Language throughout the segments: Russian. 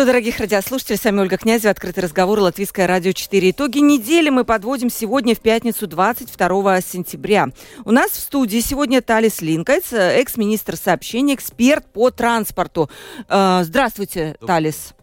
Приветствую, дорогих радиослушателей. С вами Ольга Князева. Открытый разговор. Латвийское радио 4. Итоги недели мы подводим сегодня в пятницу 22 сентября. У нас в студии сегодня Талис Линкайц, экс-министр сообщений, эксперт по транспорту. Э, здравствуйте, Талис.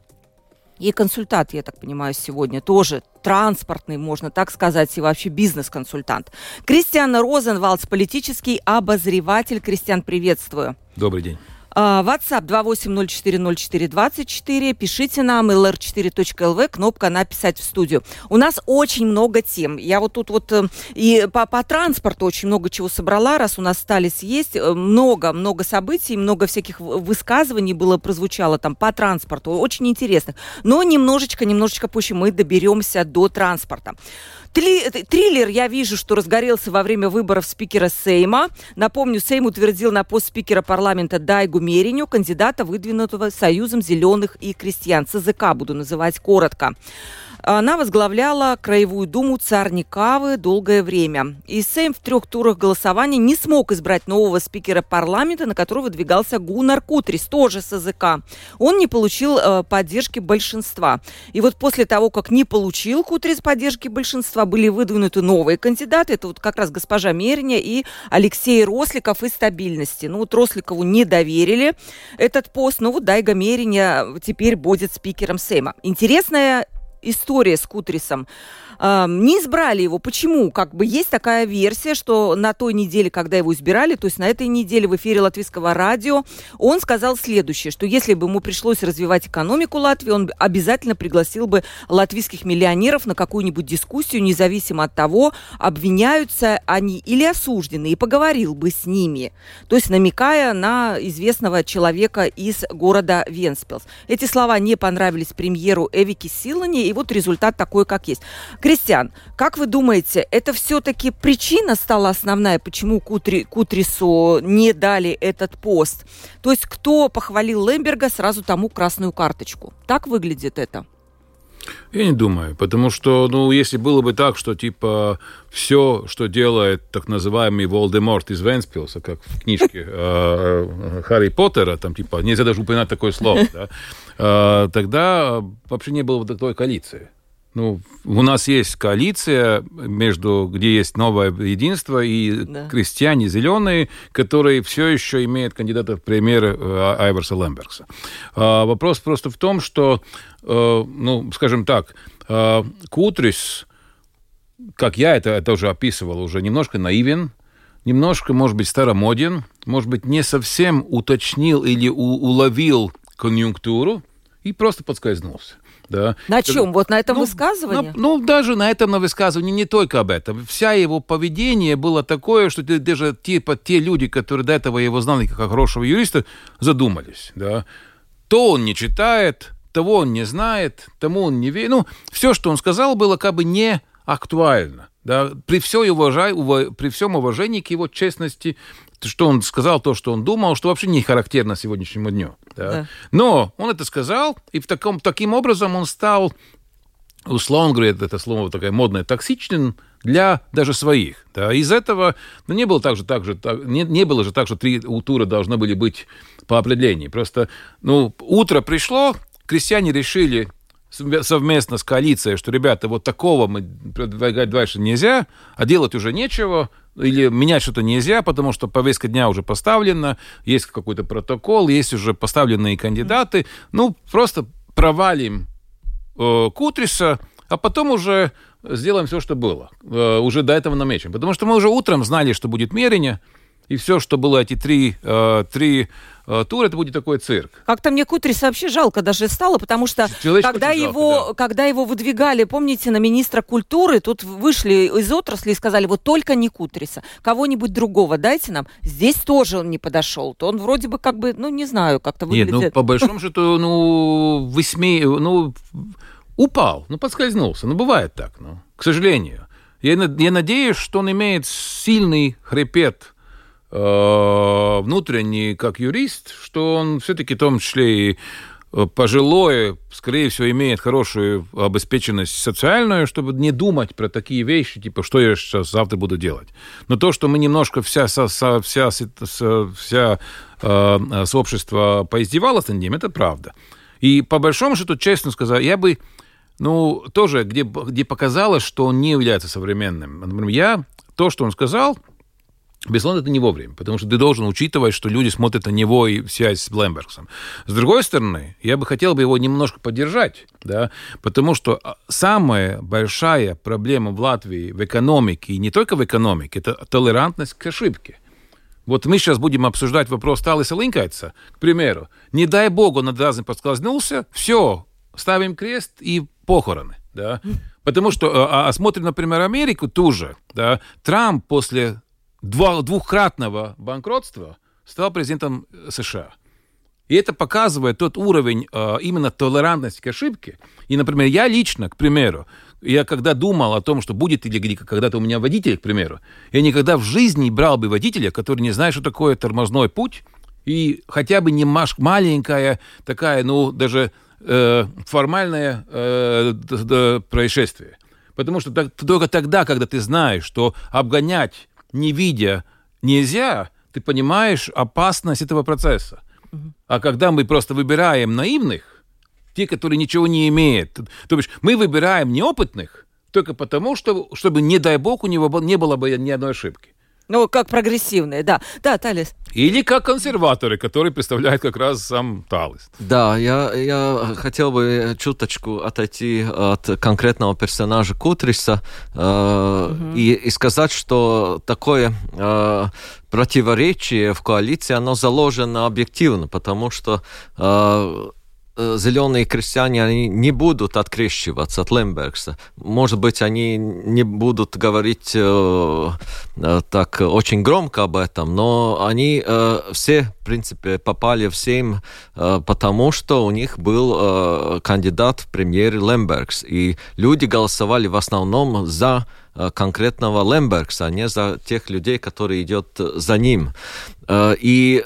И консультант, я так понимаю, сегодня тоже транспортный, можно так сказать, и вообще бизнес-консультант. Кристиан Розенвалдс, политический обозреватель. Кристиан, приветствую. Добрый день. А, WhatsApp 28040424. Пишите нам lr4.lv, кнопка «Написать в студию». У нас очень много тем. Я вот тут вот э, и по, по транспорту очень много чего собрала, раз у нас остались есть. Много-много э, событий, много всяких высказываний было, прозвучало там по транспорту. Очень интересных. Но немножечко, немножечко позже мы доберемся до транспорта. Три, триллер я вижу, что разгорелся во время выборов спикера Сейма. Напомню, Сейм утвердил на пост спикера парламента Дайгу Мериню, кандидата, выдвинутого Союзом зеленых и крестьян. ЦЗК буду называть коротко. Она возглавляла Краевую думу Царникавы долгое время. И Сейм в трех турах голосования не смог избрать нового спикера парламента, на которого выдвигался Гунар Кутрис, тоже с языка. Он не получил э, поддержки большинства. И вот после того, как не получил Кутрис поддержки большинства, были выдвинуты новые кандидаты. Это вот как раз госпожа Мерня и Алексей Росликов из стабильности. Ну вот Росликову не доверили этот пост, но вот Дайга Мериня теперь будет спикером Сейма. Интересная история с Кутрисом не избрали его. Почему? Как бы есть такая версия, что на той неделе, когда его избирали, то есть на этой неделе в эфире латвийского радио, он сказал следующее, что если бы ему пришлось развивать экономику Латвии, он обязательно пригласил бы латвийских миллионеров на какую-нибудь дискуссию, независимо от того, обвиняются они или осуждены, и поговорил бы с ними. То есть намекая на известного человека из города Венспилс. Эти слова не понравились премьеру Эвики Силани, и вот результат такой, как есть. Кристиан, как вы думаете, это все-таки причина стала основная, почему Кутри, Кутрису не дали этот пост? То есть кто похвалил Лемберга, сразу тому красную карточку. Так выглядит это? Я не думаю, потому что, ну, если было бы так, что, типа, все, что делает так называемый Волдеморт из Венспилса, как в книжке э, Харри Поттера, там, типа, нельзя даже упоминать такое слово, да, э, тогда вообще не было бы такой коалиции. Ну, у нас есть коалиция между, где есть новое единство и да. крестьяне зеленые, которые все еще имеют кандидата в премьер э, Айверса Лембергса. А, вопрос просто в том, что, э, ну, скажем так, э, Кутрис, как я это, это уже описывал, уже немножко наивен, немножко, может быть, старомоден, может быть, не совсем уточнил или у, уловил конъюнктуру и просто подскользнулся. Да. На чем? Вот на этом ну, высказывании? Ну, ну, даже на этом на высказывании, не только об этом. Вся его поведение было такое, что даже типа те люди, которые до этого его знали как хорошего юриста, задумались. Да. То он не читает, того он не знает, тому он не верит. Ну, все, что он сказал, было как бы не актуально. Да, при, все уважай, ув... при всем уважении к его честности, что он сказал то, что он думал, что вообще не характерно сегодняшнему дню. Да? Да. Но он это сказал, и в таком, таким образом он стал, условно говоря, это слово такое модное, токсичным для даже своих. Да? Из этого ну, не было так же, так же так, не, не было же так, что три тура должны были быть по определению. Просто ну, утро пришло, крестьяне решили совместно с коалицией, что, ребята, вот такого мы продвигать дальше нельзя, а делать уже нечего, или менять что-то нельзя, потому что повестка дня уже поставлена, есть какой-то протокол, есть уже поставленные кандидаты. Ну, просто провалим э, Кутриса, а потом уже сделаем все, что было. Э, уже до этого намечем. Потому что мы уже утром знали, что будет мерение, и все, что было эти три, э, три э, тура, это будет такой цирк. Как-то мне Кутриса вообще жалко даже стало, потому что когда его, жалко, да. когда его выдвигали, помните, на министра культуры, тут вышли из отрасли и сказали, вот только не Кутриса, кого-нибудь другого дайте нам. Здесь тоже он не подошел. То он вроде бы как бы, ну, не знаю, как-то выглядит. Нет, ну, по большому счету, ну, высме... ну, упал, ну, подскользнулся. Ну, бывает так, ну, к сожалению. Я, я надеюсь, что он имеет сильный хребет э, внутренний как юрист, что он все-таки в том числе и Э, пожилое, скорее всего, имеет хорошую обеспеченность социальную, чтобы не думать про такие вещи, типа, что я сейчас завтра буду делать. Но то, что мы немножко вся, вся, вся, вся э, сообщество поиздевалось над ним, это правда. И по большому счету, честно сказать, я бы, ну, тоже, где, где показалось, что он не является современным. Например, я, то, что он сказал, Безусловно, это не вовремя, потому что ты должен учитывать, что люди смотрят на него и связь с Блембергсом. С другой стороны, я бы хотел бы его немножко поддержать, да, потому что а, самая большая проблема в Латвии в экономике, и не только в экономике, это толерантность к ошибке. Вот мы сейчас будем обсуждать вопрос Талиса Линкайца, к примеру. Не дай богу, над разным подскользнулся, все, ставим крест и похороны, да. Потому что, а, а смотрим, например, Америку ту же, да, Трамп после двухкратного банкротства стал президентом США. И это показывает тот уровень э, именно толерантности к ошибке. И, например, я лично, к примеру, я когда думал о том, что будет или когда-то у меня водитель, к примеру, я никогда в жизни не брал бы водителя, который не знает, что такое тормозной путь, и хотя бы не маленькая такая, ну, даже э, формальное э, происшествие. Потому что так, только тогда, когда ты знаешь, что обгонять не видя нельзя, ты понимаешь опасность этого процесса. А когда мы просто выбираем наивных, те, которые ничего не имеют, то бишь мы выбираем неопытных только потому, что, чтобы, не дай бог, у него не было бы ни одной ошибки. Ну, как прогрессивные, да. Да, Талис. Или как консерваторы, которые представляют как раз сам Талис. Да, я, я хотел бы чуточку отойти от конкретного персонажа Кутриса э, угу. и, и сказать, что такое э, противоречие в коалиции, оно заложено объективно, потому что э, Э, зеленые крестьяне, они не будут открещиваться от Лембергса. Может быть, они не будут говорить э, э, так очень громко об этом, но они э, все, в принципе, попали в Сейм э, потому, что у них был э, кандидат в премьер Лембергс. И люди голосовали в основном за э, конкретного Лембергса, а не за тех людей, которые идут за ним. И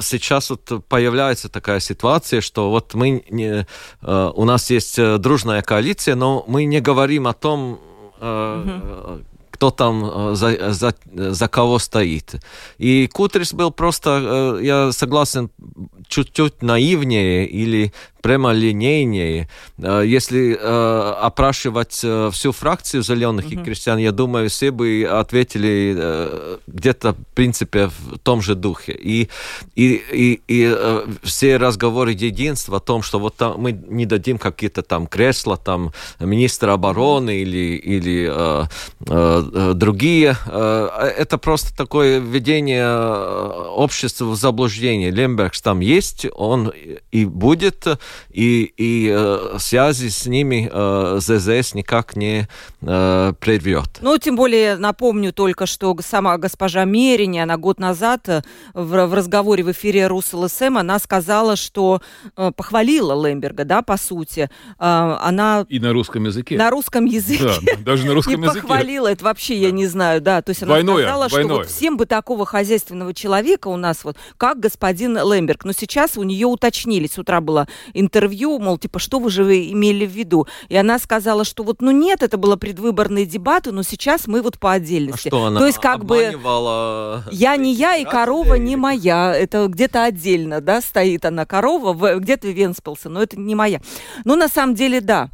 сейчас вот появляется такая ситуация, что вот мы не, э, у нас есть э, дружная коалиция, но мы не говорим о том, угу кто там э, за, за, за кого стоит. И Кутрис был просто, я согласен, чуть-чуть наивнее или прямолинейнее. Э, если э, опрашивать э, всю фракцию зеленых угу. и крестьян, я думаю, все бы ответили где-то, в принципе, в том же духе. И, и, и, и все разговоры единства о том, что вот там мы не дадим какие-то там кресла, там министра обороны или, или э, э, другие, э, это просто такое введение общества в заблуждение. Лембергс там есть, он и будет, и, и э, связи с ними э, ЗЗС никак не э, прервет. Ну, тем более, напомню только, что сама госпожа Мерини, она год назад э, в, в разговоре в эфире РусЛСМ, она сказала, что э, похвалила Лемберга, да, по сути. Э, она... И на русском языке. На русском языке. Да, даже на русском языке. похвалила, это вообще я не знаю, да. То есть она двойное, сказала, двойное. что вот всем бы такого хозяйственного человека у нас вот, как господин Лемберг. Но сейчас у нее уточнили, с утра было интервью, мол, типа, что вы же имели в виду? И она сказала, что вот, ну нет, это было предвыборные дебаты, но сейчас мы вот по отдельности. А что она То есть как бы я не я и корова не моя, это где-то отдельно, да, стоит она корова, где-то Венспилса, но это не моя. Ну, на самом деле, да,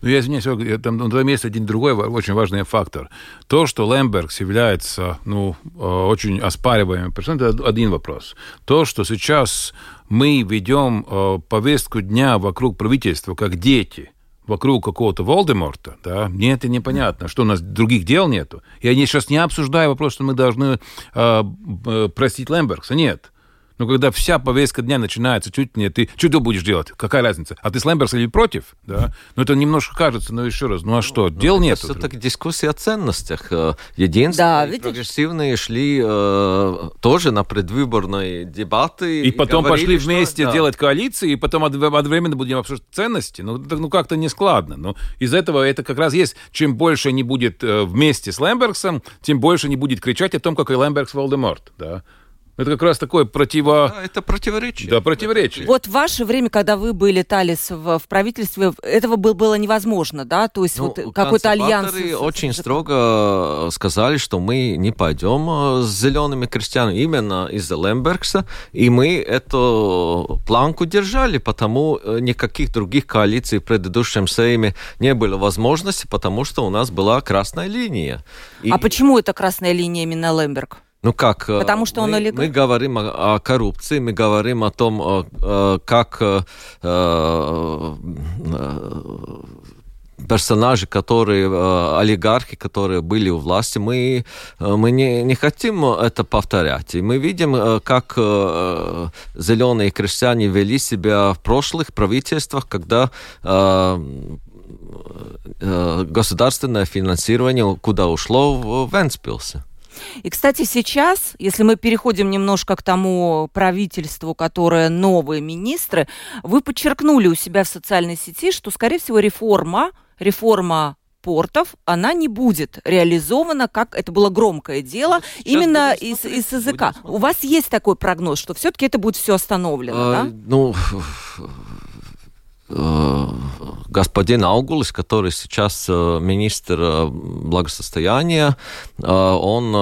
ну, я извиняюсь, там, там есть один другой очень важный фактор. То, что Лембергс является ну, э, очень оспариваемым персоной, это один вопрос. То, что сейчас мы ведем э, повестку дня вокруг правительства, как дети, вокруг какого-то Волдеморта, да, мне это непонятно, что у нас других дел нету. Я сейчас не обсуждаю вопрос, что мы должны э, простить Лембергса, нет. Но когда вся повестка дня начинается чуть не ты, что ты будешь делать? Какая разница? А ты с Лэмберс или против? Да? Ну, это немножко кажется, но еще раз, ну а что, ну, дел нет. Это все-таки дискуссия о ценностях. Э, единственное, да, прогрессивные шли э, тоже на предвыборные дебаты. И, и потом говорили, пошли вместе что, делать коалиции, и потом одновременно будем обсуждать ценности. Ну, это, ну как-то не складно. Но из этого это как раз есть, чем больше не будет э, вместе с Лэмбергсом, тем больше не будет кричать о том, какой Лэмбергс Волдеморт. Да? Это как раз такое противо... Да, это противоречие. Да, противоречие. Вот в ваше время, когда вы были, Талис, в, в правительстве, этого было, было невозможно, да? То есть ну, вот какой-то альянс... очень строго сказали, что мы не пойдем э, с зелеными крестьянами именно из-за Лембергса, и мы эту планку держали, потому э, никаких других коалиций в предыдущем Сейме не было возможности, потому что у нас была красная линия. И... А почему это красная линия именно Лемберг? Ну как? Э, Потому что мы, он олигарх. Мы говорим о, о коррупции, мы говорим о том, о, как э, э, персонажи, которые э, олигархи, которые были у власти, мы, мы не, не хотим это повторять. И мы видим, как э, зеленые крестьяне вели себя в прошлых правительствах, когда э, государственное финансирование куда ушло в Венспилсе. И, кстати, сейчас, если мы переходим немножко к тому правительству, которое новые министры, вы подчеркнули у себя в социальной сети, что, скорее всего, реформа, реформа портов, она не будет реализована, как это было громкое дело, вот именно из, из языка. У вас есть такой прогноз, что все-таки это будет все остановлено, а, да? Ну, Э, господин Аугулис, который сейчас э, министр э, благосостояния, он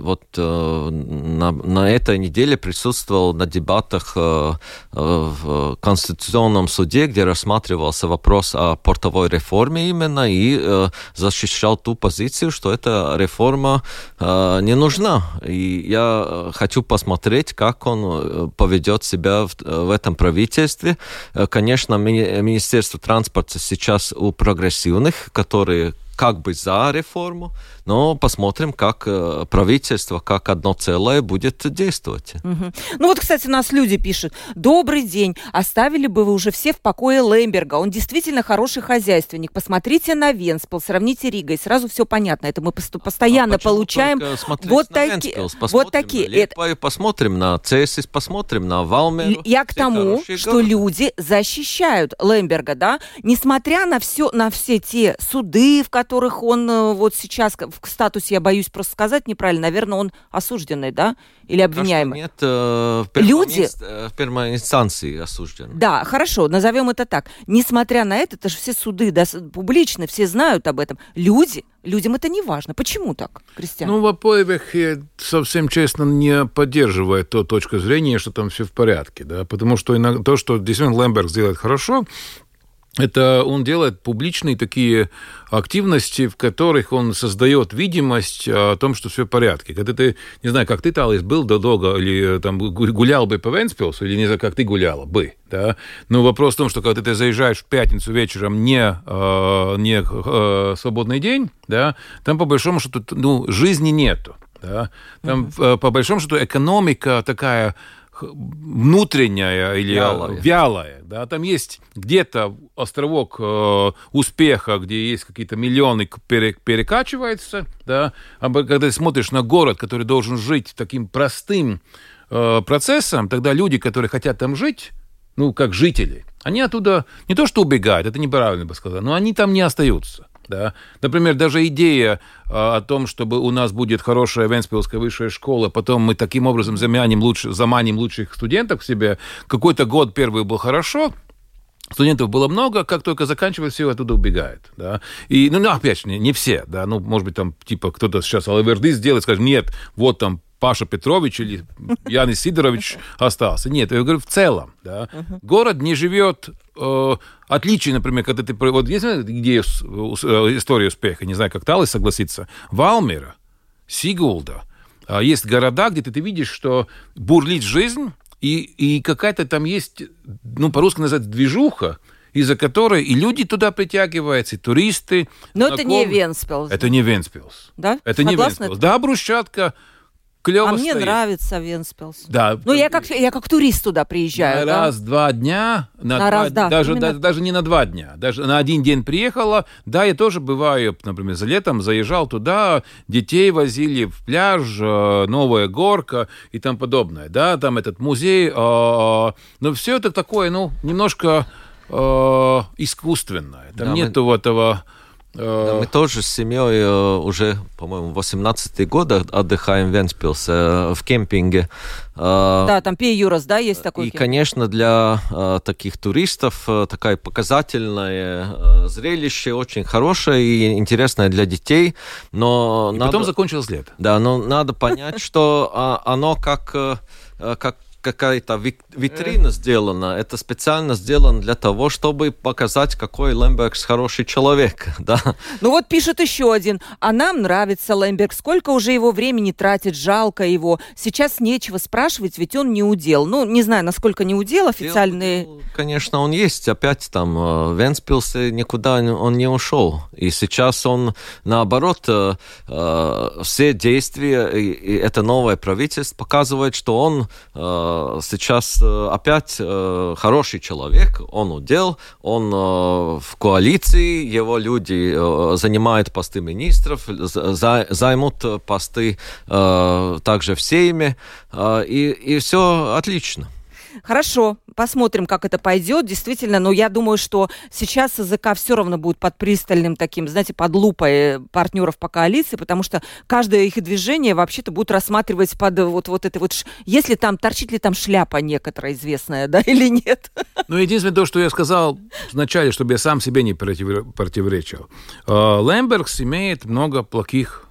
вот на, на этой неделе присутствовал на дебатах в Конституционном суде, где рассматривался вопрос о портовой реформе именно, и защищал ту позицию, что эта реформа не нужна. И я хочу посмотреть, как он поведет себя в, в этом правительстве. Конечно, Министерство транспорта сейчас у прогрессивных, которые как бы за реформу, но посмотрим, как э, правительство, как одно целое будет действовать. Угу. Ну вот, кстати, нас люди пишут. Добрый день. Оставили бы вы уже все в покое Лемберга. Он действительно хороший хозяйственник. Посмотрите на Венспил, сравните Ригой. Сразу все понятно. Это мы постоянно а получаем. Вот, таки, вот такие. На Лепаю, посмотрим на Цесис, посмотрим на Валмеру. Я к тому, что города. люди защищают Лемберга, да, несмотря на все, на все те суды, в которых он э, вот сейчас в статусе, я боюсь просто сказать неправильно, наверное, он осужденный, да? Или обвиняемый? Нет, э, в Люди... Э, в первой инстанции осужденный. Да, хорошо, назовем это так. Несмотря на это, это же все суды да, публичны, все знают об этом. Люди, людям это не важно. Почему так, Кристиан? Ну, во-первых, я совсем честно не поддерживаю то точку зрения, что там все в порядке, да, потому что иногда, то, что действительно Лэмберг сделает хорошо, это он делает публичные такие активности, в которых он создает видимость о том, что все в порядке. Когда ты, не знаю, как ты, Талис, был до долго, или там гулял бы по Венспилсу, или не знаю, как ты гуляла бы, да, но вопрос в том, что когда ты заезжаешь в пятницу вечером не, э, не э, свободный день, да, там по большому счету, ну, жизни нету, да, там mm-hmm. по большому счету экономика такая внутренняя или вялая. вялая да, там есть где-то островок э, успеха, где есть какие-то миллионы пере, перекачивается, да, а когда ты смотришь на город, который должен жить таким простым э, процессом, тогда люди, которые хотят там жить, ну, как жители, они оттуда не то что убегают, это неправильно бы сказать, но они там не остаются. Да? Например, даже идея а, о том, чтобы у нас будет хорошая Венспилская высшая школа, потом мы таким образом заманим, лучше, заманим лучших студентов к себе. Какой-то год первый был хорошо, Студентов было много, как только заканчивают, все оттуда убегают. Да? И, ну, ну, опять же, не, не все, да, ну, может быть, там, типа, кто-то сейчас Алаверды сделает, скажет, нет, вот там Паша Петрович или Янис Сидорович остался. Нет, я говорю в целом. Да. Uh-huh. Город не живет э, отличие, например, когда ты... Вот есть где э, история успеха, не знаю, как Талый согласится. Валмера, Сигулда. А есть города, где ты, ты видишь, что бурлит жизнь, и, и какая-то там есть, ну, по-русски называется, движуха, из-за которой и люди туда притягиваются, и туристы. Но знакомые. это не Вентспилс. Это не Вентспилс. Да? Это Согласна? не Вентспилс. Да, брусчатка, клево А мне стоит. нравится Вентспилс. Да. Ну, я как, я как турист туда приезжаю. на да? раз-два дня, на, На два- раз, да, даже, именно. да- даже не на два дня, даже на один день приехала. Да, я тоже бываю, например, за летом заезжал туда, детей возили в пляж, э, новая горка и там подобное. Да, там этот музей. э, но все это такое, ну, немножко э, искусственное. Там Да, мы- нету этого... э, Да, мы тоже с семьей э, уже, по-моему, 18 год от- отдыхаем в Венспилсе э, в кемпинге. Да, там Пей Юрас, да, есть такой. И, кемп? конечно, для таких туристов такое показательное зрелище, очень хорошее и интересное для детей. Но и надо... потом закончилось лето. Да, но надо понять, что а, оно как, как какая-то витрина сделана. Это специально сделано для того, чтобы показать, какой Лембергс хороший человек. Да? Ну вот пишет еще один. А нам нравится Лемберг. Сколько уже его времени тратит, жалко его. Сейчас нечего спрашивать, ведь он не удел. Ну, не знаю, насколько не удел официальные... Дел, Конечно, он есть. Опять там э, в Венспилсе никуда он не ушел. И сейчас он, наоборот, э, э, все действия, и, это новое правительство показывает, что он сейчас э, опять э, хороший человек, он удел, он э, в коалиции, его люди занимают посты министров, за- за- займут посты также в Сейме, и, и все отлично. Хорошо, посмотрим, как это пойдет. Действительно, но я думаю, что сейчас языка все равно будет под пристальным таким, знаете, под лупой партнеров по коалиции, потому что каждое их движение вообще-то будут рассматривать под вот, вот это вот... Если там, торчит ли там шляпа некоторая известная, да, или нет. Ну, единственное то, что я сказал вначале, чтобы я сам себе не против- противоречил. Э, Лембергс имеет много плохих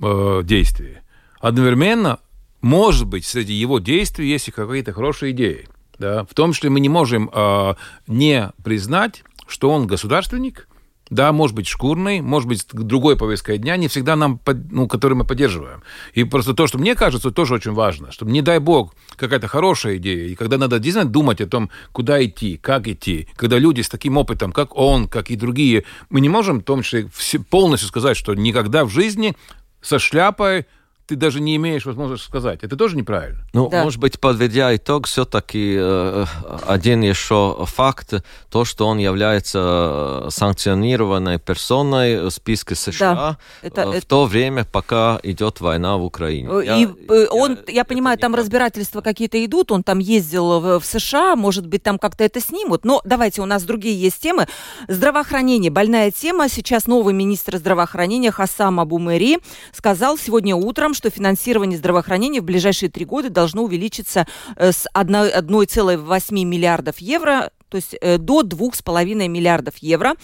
э, действий. Одновременно, может быть, среди его действий есть и какие-то хорошие идеи. Да? В том числе мы не можем э, не признать, что он государственник, да, может быть, шкурный, может быть, другой повесткой дня, не всегда нам, ну, который мы поддерживаем. И просто то, что мне кажется, тоже очень важно, чтобы, не дай бог, какая-то хорошая идея, и когда надо действительно думать о том, куда идти, как идти, когда люди с таким опытом, как он, как и другие, мы не можем, в том числе, полностью сказать, что никогда в жизни со шляпой ты даже не имеешь возможности сказать. Это тоже неправильно. Ну, Да. может быть, подведя итог, все-таки э, один еще факт, то, что он является э, санкционированной персоной в списке США это- э, в это- то время, пока идет война в Украине. И Я- э, он, я, это понимаю, не там так. разбирательства какие-то идут, он там ездил в, в США, может быть, там как-то это снимут. Но давайте, у нас другие есть темы. Здравоохранение, больная тема. Сейчас новый министр здравоохранения Хасам Абумери сказал сегодня утром, что финансирование здравоохранения в ближайшие три года должно увеличиться э, с 1 1,8 миллиардов евро то есть э, до 2,5 миллиардов евро.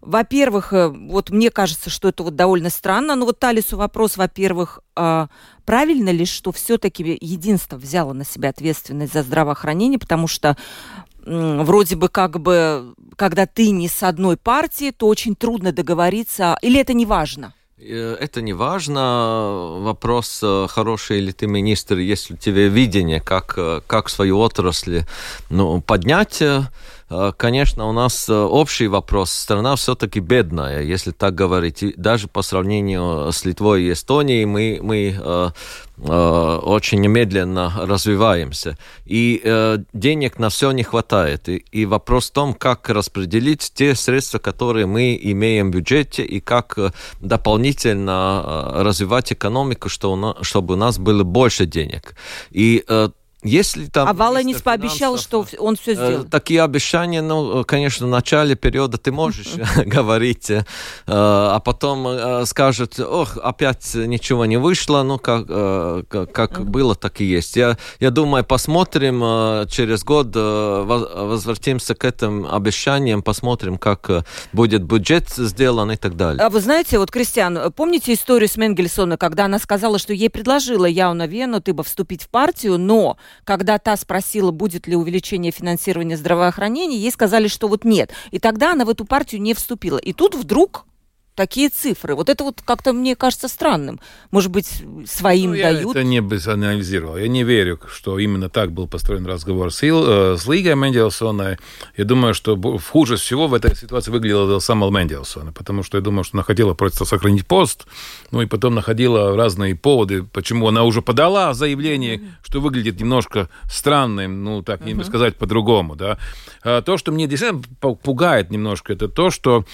Во-первых, э, вот мне кажется, что это вот довольно странно. Но вот Талису вопрос, во-первых, а, правильно ли, что все-таки единство взяло на себя ответственность за здравоохранение, потому что вроде бы как бы, когда ты не с одной партии, то очень трудно договориться, или это не важно? Э, Это не важно. Вопрос, э, хороший ли ты министр, если тебя видение, как, э, как свою отрасль ну, поднять. Э, Конечно, у нас э, общий вопрос. Страна все-таки бедная, если так говорить. И даже по сравнению с Литвой и Эстонией мы, мы э, э, очень медленно развиваемся. И э, денег на все не хватает. И, и вопрос в том, как распределить те средства, которые мы имеем в бюджете, и как дополнительно развивать экономику, что у на- чтобы у нас было больше денег. И э, если там... а министр пообещал, что он все Э, сделает. Такие обещания, ну, конечно, в начале периода ты можешь говорить, э, а потом э, скажет, ох, опять ничего не вышло, ну, как, э, как, было, так и есть. Я, я думаю, посмотрим э, через год, э, воз- возвратимся к этим обещаниям, посмотрим, как э, будет бюджет сделан и так далее. А вы знаете, вот, Кристиан, помните историю с Менгельсона, когда она сказала, что ей предложила Яуна Вену Тыба вступить в партию, но когда та спросила, будет ли увеличение финансирования здравоохранения, ей сказали, что вот нет. И тогда она в эту партию не вступила. И тут вдруг такие цифры. Вот это вот как-то мне кажется странным. Может быть, своим ну, я дают? это не анализировал. Я не верю, что именно так был построен разговор с, Ил, э, с Лигой Мендельсона. Я думаю, что хуже всего в этой ситуации выглядела сама Мендельсона, потому что я думаю, что она хотела просто сохранить пост, ну и потом находила разные поводы, почему она уже подала заявление, что выглядит немножко странным, ну так не сказать по-другому, да. А то, что мне действительно пугает немножко, это то, что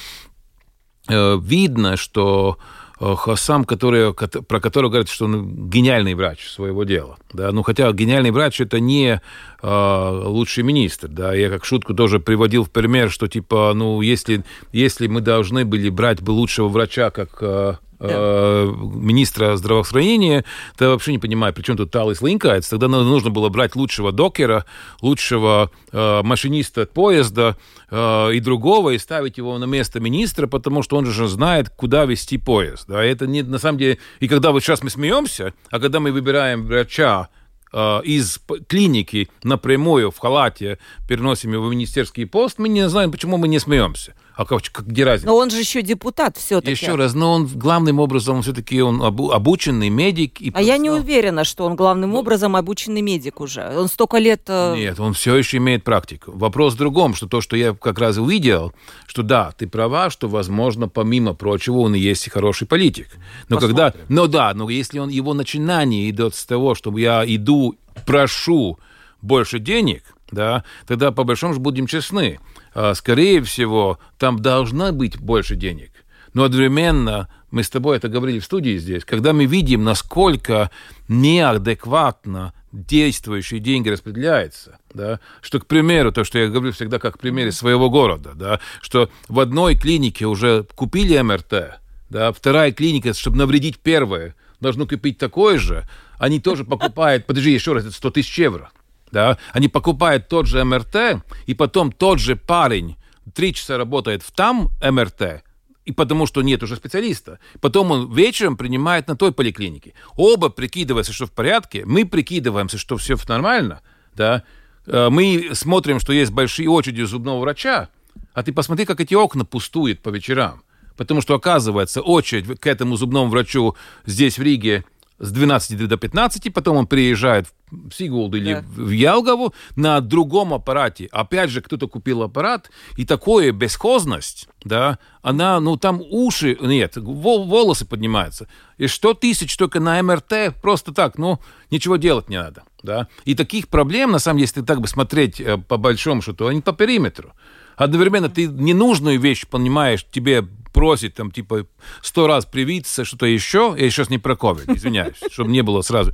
видно, что э, Хасам, который, про которого говорят, что он гениальный врач своего дела. Да? Ну, хотя гениальный врач это не э, лучший министр. Да? Я как шутку тоже приводил в пример, что типа, ну, если, если мы должны были брать бы лучшего врача, как э, Э, министра здравоохранения, то вообще не понимаю, при чем тут Талис Линкайц. Тогда нужно было брать лучшего докера, лучшего э, машиниста поезда э, и другого, и ставить его на место министра, потому что он же знает, куда вести поезд. Да? Это не, на самом деле... И когда вот сейчас мы смеемся, а когда мы выбираем врача, э, из клиники напрямую в халате переносим его в министерский пост, мы не знаем, почему мы не смеемся. А как, где разница? Но он же еще депутат все-таки. Еще раз, но он главным образом все-таки он обученный медик. И а я не уверена, что он главным ну, образом обученный медик уже. Он столько лет... Э, Нет, он все еще имеет практику. Вопрос в другом, что то, что я как раз увидел, что да, ты права, что, возможно, помимо прочего, он и есть хороший политик. Но Посмотрим. когда... Но да, но если он, его начинание идет с того, чтобы я иду, прошу больше денег, да, тогда по большому будем честны а, скорее всего, там должна быть больше денег. Но одновременно, мы с тобой это говорили в студии здесь, когда мы видим, насколько неадекватно действующие деньги распределяются, да, что, к примеру, то, что я говорю всегда как в примере своего города, да, что в одной клинике уже купили МРТ, да, вторая клиника, чтобы навредить первое, должно купить такое же, они тоже покупают, подожди, еще раз, это 100 тысяч евро да, они покупают тот же МРТ, и потом тот же парень три часа работает в там МРТ, и потому что нет уже специалиста. Потом он вечером принимает на той поликлинике. Оба прикидываются, что в порядке, мы прикидываемся, что все нормально, да. Э, мы смотрим, что есть большие очереди у зубного врача, а ты посмотри, как эти окна пустуют по вечерам. Потому что, оказывается, очередь к этому зубному врачу здесь, в Риге, с 12 до 15, потом он приезжает в Сигулду или да. в Ялгову на другом аппарате. Опять же, кто-то купил аппарат, и такое бесхозность, да, она, ну, там уши, нет, волосы поднимаются. И что тысяч только на МРТ, просто так, ну, ничего делать не надо, да. И таких проблем, на самом деле, если так бы смотреть э, по большому счету, они по периметру. Одновременно ты ненужную вещь понимаешь, тебе просит там типа сто раз привиться, что-то еще, я сейчас не про COVID, извиняюсь, чтобы не было сразу.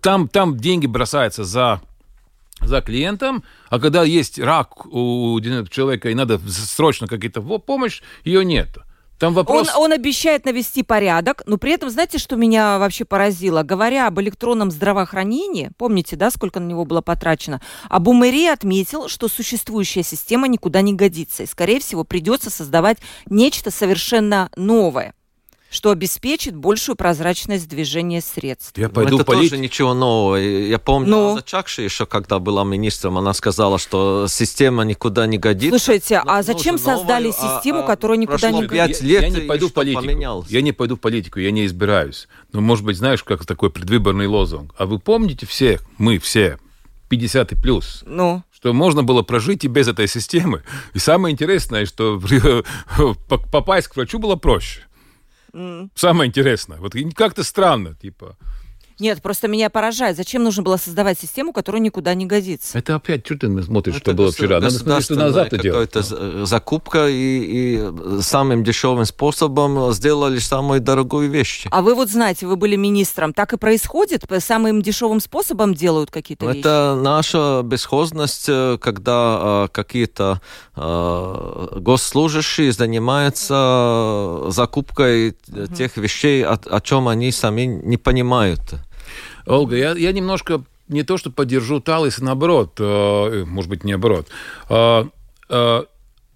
Там, там деньги бросаются за за клиентом, а когда есть рак у человека и надо срочно какая-то помощь, ее нету. Там вопрос... он, он обещает навести порядок, но при этом, знаете, что меня вообще поразило? Говоря об электронном здравоохранении, помните, да, сколько на него было потрачено, Абумери отметил, что существующая система никуда не годится, и, скорее всего, придется создавать нечто совершенно новое что обеспечит большую прозрачность движения средств. Я пойду это полит... тоже ничего нового. Я помню, Но... Анна Чакши еще, когда была министром, она сказала, что система никуда не годится. Слушайте, а зачем создали новую, а, систему, а, которая никуда не годится? лет, я, я не пойду в политику. Поменялось? Я не пойду в политику, я не избираюсь. Но, может быть, знаешь, как такой предвыборный лозунг. А вы помните все, мы все, 50 и плюс. Ну. Что можно было прожить и без этой системы. И самое интересное, что попасть к врачу было проще. Mm. Самое интересное. Вот как-то странно, типа. Нет, просто меня поражает. Зачем нужно было создавать систему, которая никуда не годится? Это опять, что ты смотришь, это что было вчера? Надо смотреть, что назад это делать. Это закупка, и, и самым дешевым способом сделали самую дорогую вещь. А вы вот знаете, вы были министром, так и происходит? Самым дешевым способом делают какие-то вещи? Это наша бесхозность, э, когда э, какие-то э, госслужащие занимаются закупкой угу. тех вещей, о, о чем они сами не понимают. Олга, я, я немножко не то, что поддержу Талис, наоборот, э, может быть, не наоборот. Э, э,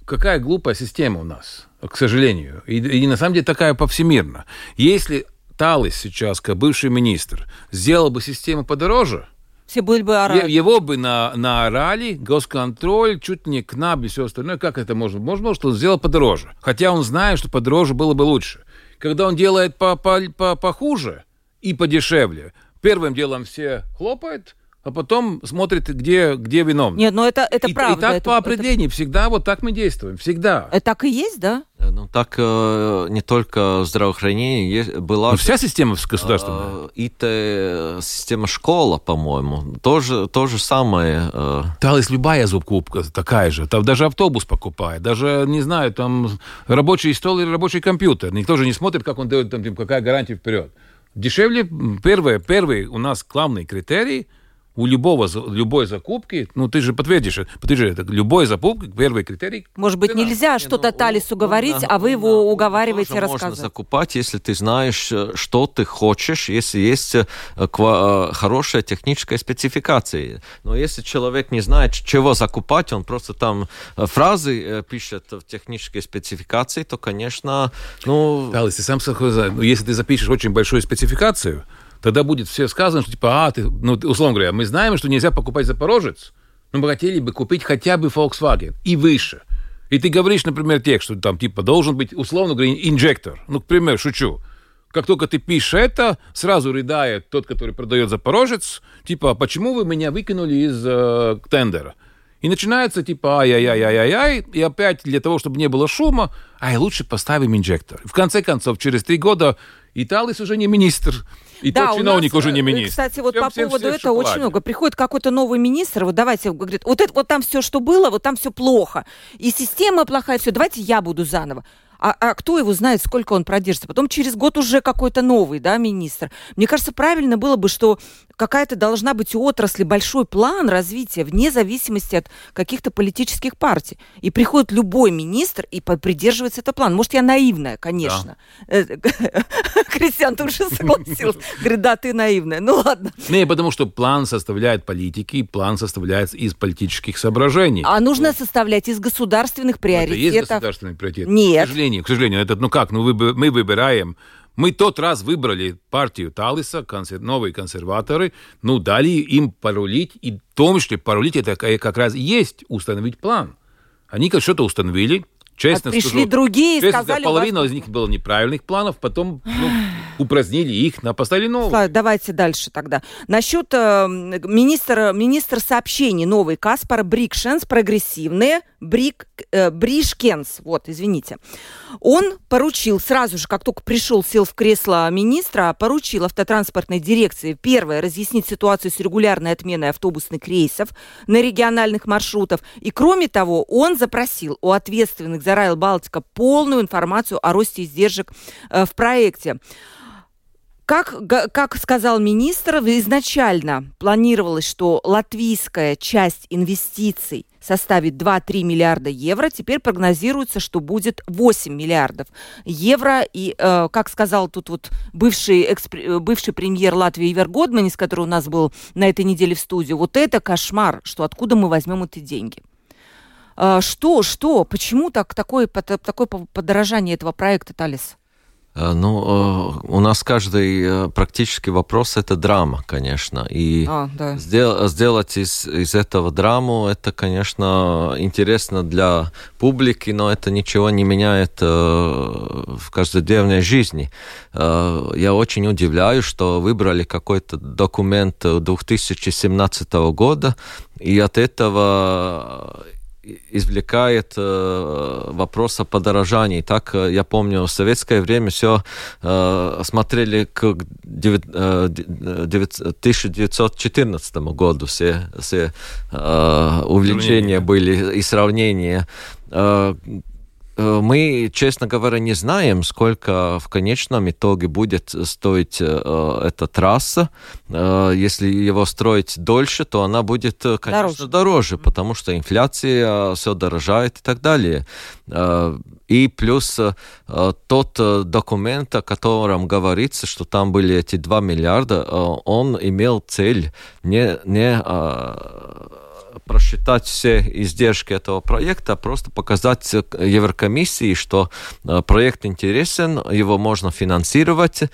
какая глупая система у нас, к сожалению. И, и на самом деле такая повсемирно. Если Талис сейчас, как бывший министр, сделал бы систему подороже, Все были бы орали. Его бы на, наорали, госконтроль, чуть не КНАБ и все остальное. Как это можно? Может, может, он сделал подороже. Хотя он знает, что подороже было бы лучше. Когда он делает по, по, по, похуже и подешевле, первым делом все хлопают, а потом смотрит, где, где виновный. Нет, но это, это и, правда. И так это, по определению. Это... Всегда вот так мы действуем. Всегда. Это так и есть, да? Э, ну, так э, не только здравоохранение, есть, была... Ну, вся система государственная. Э, и система школа, по-моему, тоже то же самое. Э... Талис любая зубкупка такая же. Там даже автобус покупает, даже, не знаю, там рабочий стол или рабочий компьютер. Никто же не смотрит, как он дает, там, какая гарантия вперед. Дешевле, первое, первый у нас главный критерий – у любого, любой закупки, ну ты же подтвердишь, подтвердишь это, любой закупки, первый критерий. Может быть, нельзя не, что-то ну, Талису говорить, а вы его да, уговариваете тоже рассказывать. Можно закупать, если ты знаешь, э, что ты хочешь, если есть э, э, хорошая техническая спецификация. Но если человек не знает, чего закупать, он просто там фразы пишет в технической спецификации, то, конечно, ну... Талис, ты сам ну, если ты запишешь очень большую спецификацию, тогда будет все сказано, что типа, а, ты, ну, условно говоря, мы знаем, что нельзя покупать Запорожец, но мы хотели бы купить хотя бы Volkswagen и выше. И ты говоришь, например, текст, что там типа должен быть, условно говоря, инжектор. Ну, к примеру, шучу. Как только ты пишешь это, сразу рыдает тот, который продает Запорожец, типа, «А почему вы меня выкинули из э, тендера? И начинается типа ай-яй-яй-яй-яй, и опять для того, чтобы не было шума, ай, лучше поставим инжектор. В конце концов, через три года Италис уже не министр, и да, тот чиновник нас, уже не э, министр. Кстати, вот всем, по поводу всем этого очень много. Приходит какой-то новый министр, вот давайте, говорит, вот, это, вот там все, что было, вот там все плохо. И система плохая, все, давайте я буду заново. А, а кто его знает, сколько он продержится? Потом через год уже какой-то новый, да, министр. Мне кажется, правильно было бы, что какая-то должна быть у отрасли большой план развития вне зависимости от каких-то политических партий. И приходит любой министр и придерживается этого плана. Может, я наивная, конечно. Да. Кристиан тут же согласился. Говорит, да, ты наивная. Ну ладно. Не, потому что план составляет политики, план составляется из политических соображений. А нужно составлять из государственных приоритетов. Это есть государственный приоритет? Нет сожалению, к сожалению, этот, ну как, ну мы выбираем мы тот раз выбрали партию Талиса, консер... новые консерваторы, ну, дали им порулить, и в том числе порулить это как раз и есть установить план. Они как что-то установили, честно а пришли скажу, другие и сказали... Половина вас... из них было неправильных планов, потом ну, упразднили их, на поставили новые. Слава, давайте дальше тогда. Насчет э, министра, министра сообщений новый Каспар Брикшенс, прогрессивные, Брик, э, Бришкенс, вот, извините. Он поручил сразу же, как только пришел, сел в кресло министра, поручил автотранспортной дирекции первое разъяснить ситуацию с регулярной отменой автобусных рейсов на региональных маршрутах. И кроме того, он запросил у ответственных за Райл Балтика полную информацию о росте издержек э, в проекте. Как, как сказал министр, изначально планировалось, что латвийская часть инвестиций составит 2-3 миллиарда евро. Теперь прогнозируется, что будет 8 миллиардов евро. И, э, как сказал тут вот бывший, экспр... бывший премьер Латвии Ивер Годманис, который у нас был на этой неделе в студии, вот это кошмар, что откуда мы возьмем эти деньги. Э, что, что, почему так, такое, такое подорожание этого проекта, Талис? Э, ну, э, у нас каждый э, практически вопрос это драма, конечно. И а, да. сдел, сделать из, из этого драму, это, конечно, интересно для публики, но это ничего не меняет в каждодневной жизни. Я очень удивляюсь, что выбрали какой-то документ 2017 года, и от этого извлекает э, вопрос о подорожании. Так, э, я помню, в советское время все э, смотрели к 9, э, 1914 году, все, все э, увлечения были и сравнения. Э, Э, мы, честно говоря, не знаем, сколько в конечном итоге будет стоить э, эта трасса. Э, если его строить дольше, то она будет, э, конечно, дороже, дороже потому что инфляция все дорожает и так далее. Э, и плюс э, тот документ, о котором говорится, что там были эти 2 миллиарда, он имел цель не, не просчитать все издержки этого проекта, просто показать Еврокомиссии, что проект интересен, его можно финансировать,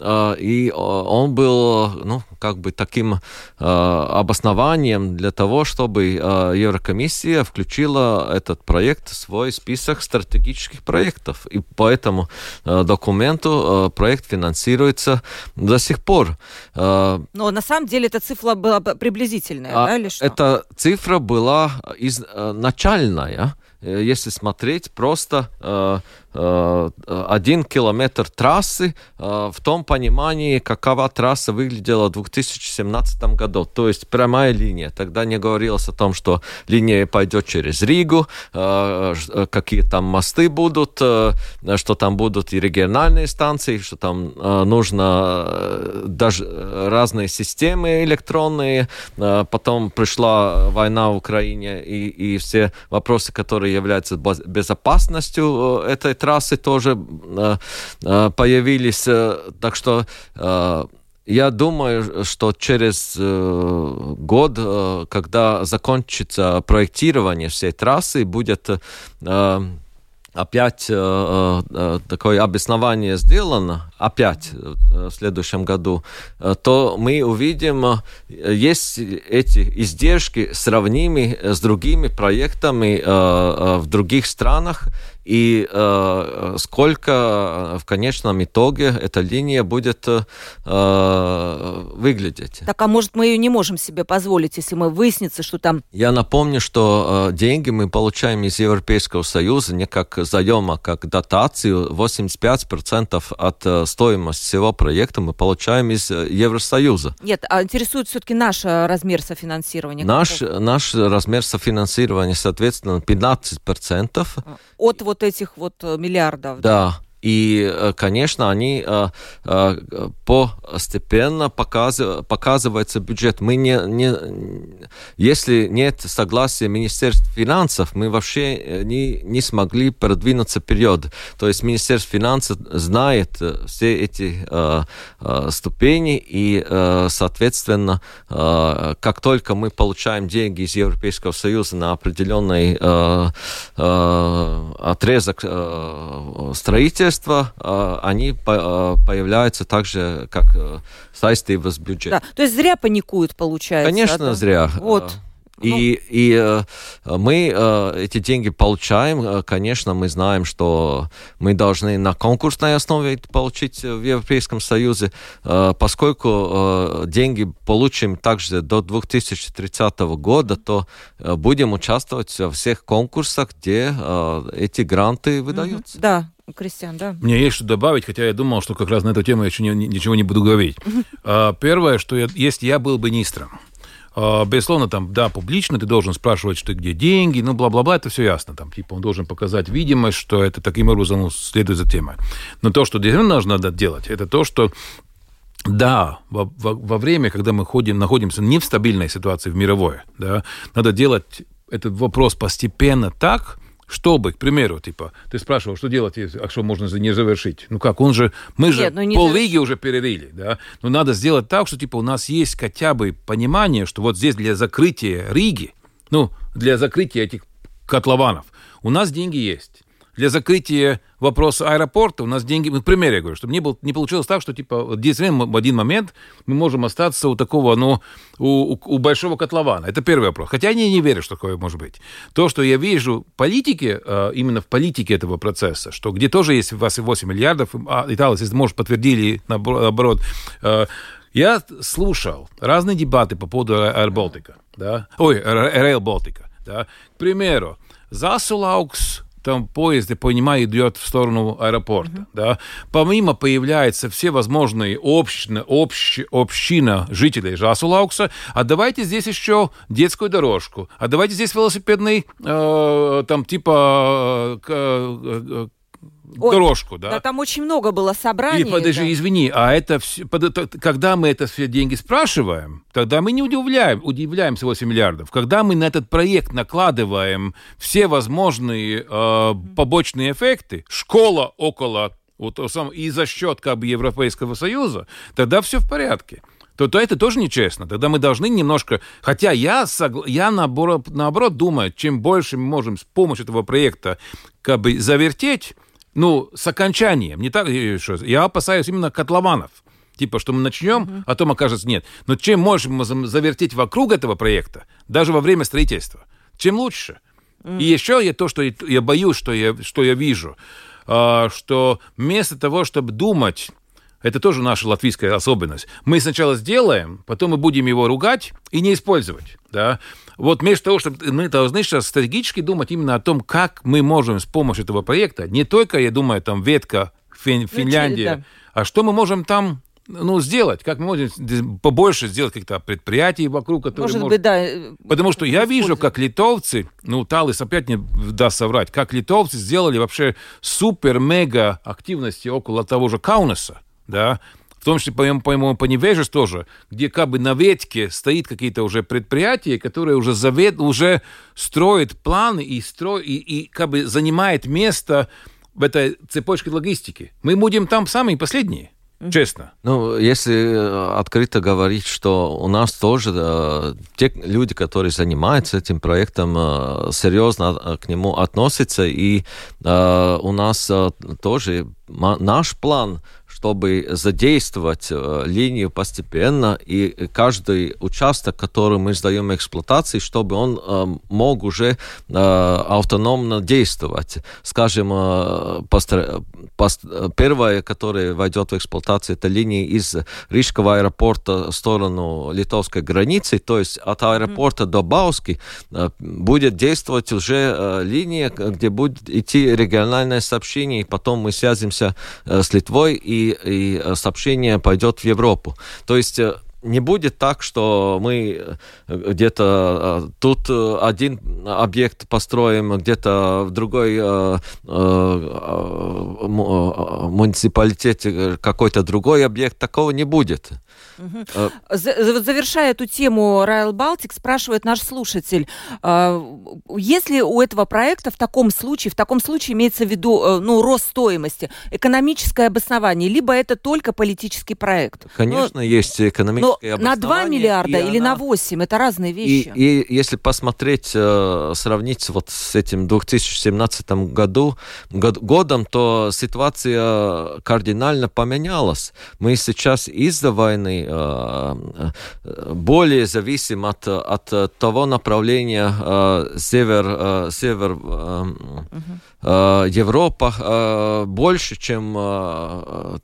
и он был, ну, как бы таким обоснованием для того, чтобы Еврокомиссия включила этот проект в свой список стратегических проектов. И по этому документу проект финансируется до сих пор. Но на самом деле эта цифра была приблизительная, а да, или что? Эта цифра была изначальная, э, если смотреть просто э, Э, один километр трассы э, в том понимании, какова трасса выглядела в 2017 году. То есть прямая линия. Тогда не говорилось о том, что линия пойдет через Ригу, э, какие там мосты будут, что там будут и региональные станции, что там нужно даже разные системы электронные. Потом пришла война в Украине и, и все вопросы, которые являются безопасностью этой трассы тоже э, э, появились. Э, так что я думаю, что через год, когда закончится проектирование всей трассы, будет опять э, э, такое обоснование сделано, опять в следующем году, то мы увидим, есть эти издержки сравнимы с другими проектами в других странах, и э, сколько э, в конечном итоге эта линия будет э, выглядеть. Так, а может мы ее не можем себе позволить, если мы выяснится, что там... Я напомню, что э, деньги мы получаем из Европейского Союза не как заем, а как дотацию. 85% от э, стоимости всего проекта мы получаем из э, Евросоюза. Нет, а интересует все-таки наш э, размер софинансирования. Наш, наш размер софинансирования, соответственно, 15%. От вот вот этих вот э, миллиардов. Да. И, э, конечно, они э, постепенно показываются показывается бюджет. Мы не, не, если нет согласия Министерства финансов, мы вообще не, не смогли продвинуться вперед. То есть Министерство финансов знает все эти ступени, и, соответственно, как только мы получаем деньги из Европейского Союза на определенный отрезок строительства, они появляются также как saistības с бюджетом. Да, то есть зря паникуют, получается. Конечно, да? зря. Вот. И, ну... и э, мы э, эти деньги получаем. Э, конечно, мы знаем, что мы должны на конкурсной основе получить в Европейском Союзе, поскольку деньги получим также до 2030 года, то будем участвовать во всех конкурсах, где эти гранты выдаются. Да, Кристиан, да. Мне есть что добавить, хотя я думал, что как раз на эту тему я еще не, ничего не буду говорить. Первое, что я, если я был бы министром, а, безусловно, там, да, публично ты должен спрашивать, что где деньги, ну, бла-бла-бла, это все ясно. Там, типа, он должен показать видимость, что это таким образом ну, следует за темой. Но то, что действительно нужно делать, это то, что да, во, во, во время, когда мы ходим, находимся не в стабильной ситуации в мировой, да, надо делать этот вопрос постепенно так, чтобы, к примеру, типа, ты спрашивал, что делать, а что можно не завершить? Ну как, он же, мы же Нет, ну поллиги уже перерыли, да? Но надо сделать так, что, типа, у нас есть хотя бы понимание, что вот здесь для закрытия Риги, ну, для закрытия этих котлованов, у нас деньги есть для закрытия вопроса аэропорта у нас деньги, ну, к примеру, я говорю, чтобы не, был, не получилось так, что, типа, действительно, в один момент мы можем остаться у такого, ну, у, у, большого котлована. Это первый вопрос. Хотя я не, не верю, что такое может быть. То, что я вижу в политике, э, именно в политике этого процесса, что где тоже есть 8 миллиардов, а Италия, если может, подтвердили, наоборот, э, я слушал разные дебаты по поводу Baltica, да, ой, Rail Baltica, да, к примеру, Засулаукс там поезд, я понимаю, идет в сторону аэропорта. Uh-huh. Да? Помимо появляются все возможные общины, общ, община жителей Жасулаукса, а давайте здесь еще детскую дорожку, а давайте здесь велосипедный, э, там типа э, э, Ой, дорожку, да. Да, там очень много было собраний. И подожди, да. извини, а это все, когда мы это все деньги спрашиваем, тогда мы не удивляем, удивляемся 8 миллиардов. Когда мы на этот проект накладываем все возможные э, побочные эффекты, школа около вот, и за счет как бы Европейского Союза, тогда все в порядке. то, то это тоже нечестно. Тогда мы должны немножко... Хотя я, согла... я наоборот, наоборот думаю, чем больше мы можем с помощью этого проекта как бы завертеть, ну, с окончанием, не так, я опасаюсь именно котлованов. Типа, что мы начнем, uh-huh. а потом окажется нет. Но чем можем мы завертеть вокруг этого проекта, даже во время строительства, чем лучше. Uh-huh. И еще я то, что я боюсь, что я, что я вижу, а, что вместо того, чтобы думать это тоже наша латвийская особенность. Мы сначала сделаем, потом мы будем его ругать и не использовать. Да? Вот вместо того, чтобы мы должны сейчас стратегически думать именно о том, как мы можем с помощью этого проекта, не только, я думаю, там ветка Фин, Финляндия, да. а что мы можем там ну, сделать, как мы можем побольше сделать каких-то предприятий вокруг, которые может, может... быть, да. Э, Потому что я вижу, как литовцы, ну, Талис опять не даст соврать, как литовцы сделали вообще супер-мега активности около того же Каунаса да, в том числе, по-моему, по, по невежеству тоже, где как бы на ветке стоит какие-то уже предприятия, которые уже, завет, уже строят планы и, стро, и, и как бы занимает место в этой цепочке логистики. Мы будем там самые последние. Честно. Ну, если э, открыто говорить, что у нас тоже э, те люди, которые занимаются этим проектом, э, серьезно к нему относятся, и э, у нас э, тоже наш план чтобы задействовать э, линию постепенно, и каждый участок, который мы сдаем эксплуатации, чтобы он э, мог уже э, автономно действовать. Скажем, первая, которая войдет в эксплуатацию, это линия из Рижского аэропорта в сторону литовской границы, то есть от аэропорта до Бауски будет действовать уже линия, где будет идти региональное сообщение, и потом мы связимся с Литвой и и, сообщение пойдет в Европу. То есть э, не будет так, что мы э, где-то э, тут один объект построим, где-то в другой муниципалитете какой-то другой объект. Такого не будет. Угу. Завершая эту тему, Райл Балтик спрашивает наш слушатель, если у этого проекта в таком случае, в таком случае имеется в виду э, ну, рост стоимости, экономическое обоснование, либо это только политический проект? Конечно, но, есть экономическое На 2 миллиарда или она... на 8, это разные вещи. И, и если посмотреть, э, сравнить вот с этим 2017 году, год, годом, то ситуация кардинально поменялась. Мы сейчас из-за войны Э, более зависим от, от того направления э, север, э, север Европа больше, чем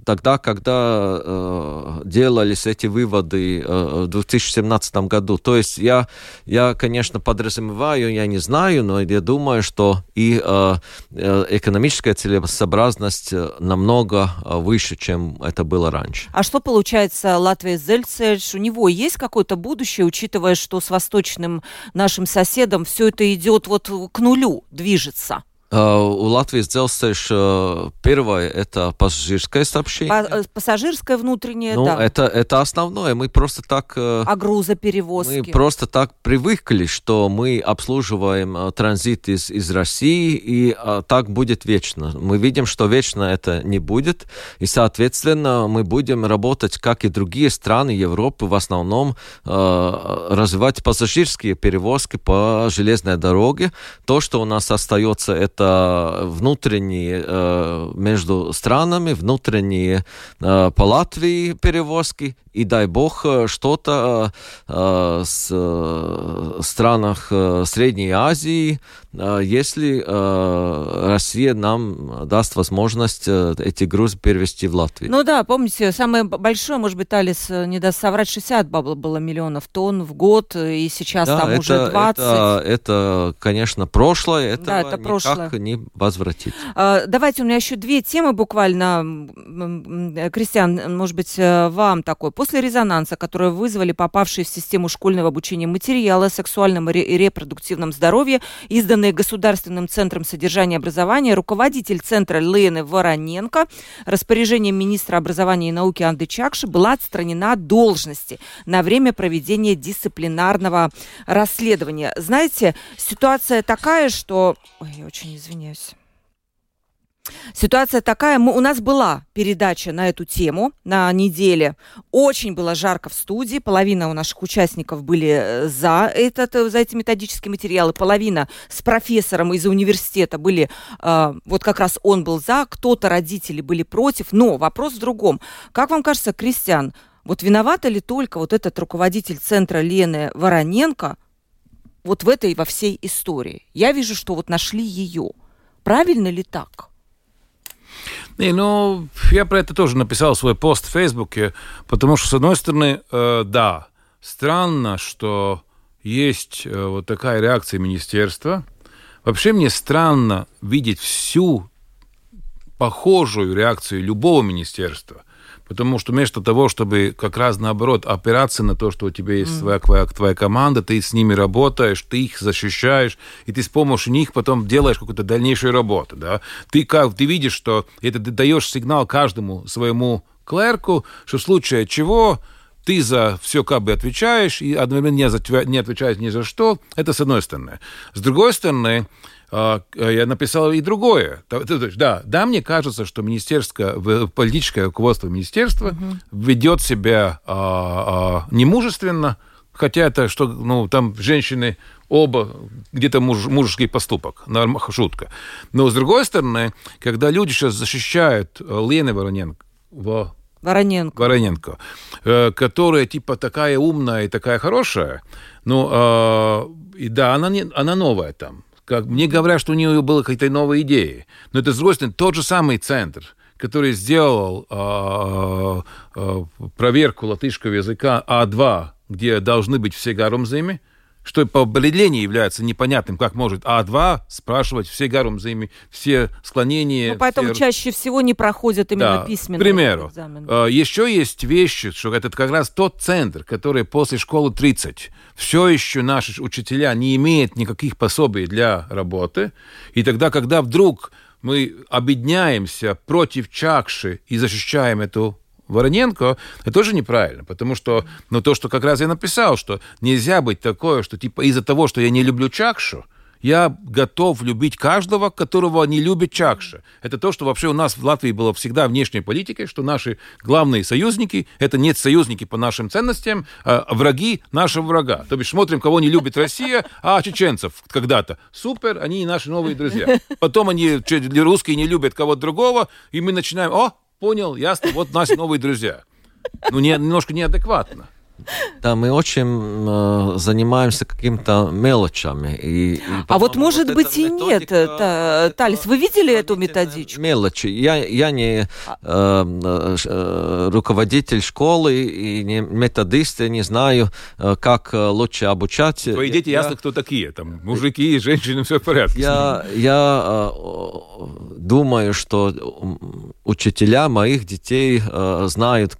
тогда, когда делались эти выводы в 2017 году. То есть я, я, конечно, подразумеваю, я не знаю, но я думаю, что и экономическая целесообразность намного выше, чем это было раньше. А что получается, Латвия Зельцельш, у него есть какое-то будущее, учитывая, что с восточным нашим соседом все это идет вот к нулю, движется? Uh, у Латвии Дzelzceļš uh, первое это пассажирское сообщение. Па пассажирское внутреннее, ну, да. Это, это основное. Мы просто так... А грузоперевозки? Мы просто так привыкли, что мы обслуживаем транзит из, из России, и так будет вечно. Мы видим, что вечно это не будет, и, соответственно, мы будем работать, как и другие страны Европы, в основном развивать пассажирские перевозки по железной дороге. То, что у нас остается, это это внутренние э, между странами, внутренние э, по Латвии перевозки, и дай бог э, что-то э, с э, странах э, Средней Азии, э, если э, Россия нам даст возможность э, эти грузы перевести в Латвию. Ну да, помните, самое большое, может быть, Алис не даст соврать, 60 было миллионов тонн в год, и сейчас да, там это, уже 20. Это, это, конечно, прошлое, это да, это прошлое никак не возвратить. А, давайте, у меня еще две темы буквально. Кристиан, может быть, э, вам такой. После резонанса, который вызвали попавшие в систему школьного обучения материалы о сексуальном и репродуктивном здоровье, изданные Государственным центром содержания и образования, руководитель центра Лены Вороненко распоряжением министра образования и науки Анды Чакши была отстранена от должности на время проведения дисциплинарного расследования. Знаете, ситуация такая, что... Ой, я очень извиняюсь. Ситуация такая, мы, у нас была передача на эту тему на неделе. Очень было жарко в студии, половина у наших участников были э, за, этот, э, за эти методические материалы, половина с профессором из университета были, э, вот как раз он был за, кто-то родители были против, но вопрос в другом. Как вам кажется, Кристиан, вот виновата ли только вот этот руководитель центра Лены Вороненко вот в этой во всей истории? Я вижу, что вот нашли ее. Правильно ли так? Не, ну, я про это тоже написал свой пост в Фейсбуке, потому что, с одной стороны, э, да, странно, что есть э, вот такая реакция министерства. Вообще мне странно видеть всю похожую реакцию любого министерства. Потому что вместо того, чтобы как раз наоборот опираться на то, что у тебя есть mm. твоя, твоя команда, ты с ними работаешь, ты их защищаешь, и ты с помощью них потом делаешь какую-то дальнейшую работу. Да? Ты, как, ты видишь, что это ты даешь сигнал каждому своему клерку, что в случае чего ты за все как бы отвечаешь и одновременно не, за, не отвечаешь ни за что. Это с одной стороны. С другой стороны, я написал и другое. Да, да, мне кажется, что министерское, политическое руководство министерства угу. ведет себя а, а, немужественно, хотя это что, ну, там женщины оба где-то муж, мужеский поступок, норм, шутка. Но с другой стороны, когда люди сейчас защищают Лены Вороненко, во, Вороненко. Вороненко, э, которая типа такая умная и такая хорошая, ну, э, и да, она, не, она новая там, как мне говорят, что у нее были какие-то новые идеи. Но это, с другой стороны, тот же самый центр, который сделал э, э, проверку латышского языка А2, где должны быть все гарумзыми, что по определению является непонятным, как может А2 спрашивать все гарумзыми, все склонения. Ну, поэтому все... чаще всего не проходят именно да. письменные К примеру, экзамены. А, еще есть вещи, что это как раз тот центр, который после школы 30 все еще наши учителя не имеют никаких пособий для работы, и тогда, когда вдруг мы объединяемся против Чакши и защищаем эту Вороненко, это тоже неправильно, потому что, ну, то, что как раз я написал, что нельзя быть такое, что, типа, из-за того, что я не люблю Чакшу, я готов любить каждого, которого не любит Чакша. Это то, что вообще у нас в Латвии было всегда внешней политикой, что наши главные союзники — это не союзники по нашим ценностям, а враги нашего врага. То бишь смотрим, кого не любит Россия, а чеченцев когда-то. Супер, они наши новые друзья. Потом они русские не любят кого-то другого, и мы начинаем, о, понял, ясно, вот наши новые друзья. Ну, не, немножко неадекватно. Да, мы очень э, занимаемся какими-то мелочами. И, и а вот может вот быть и нет, э, та, Талис, вы видели эту методичку? Мелочи. Я, я не а э, э, руководитель школы и не методист, я не знаю, э, как лучше обучать. Твои дети я, ясно, кто такие, там мужики и женщины, все в порядке. Я, я э, думаю, что учителя моих детей э, знают,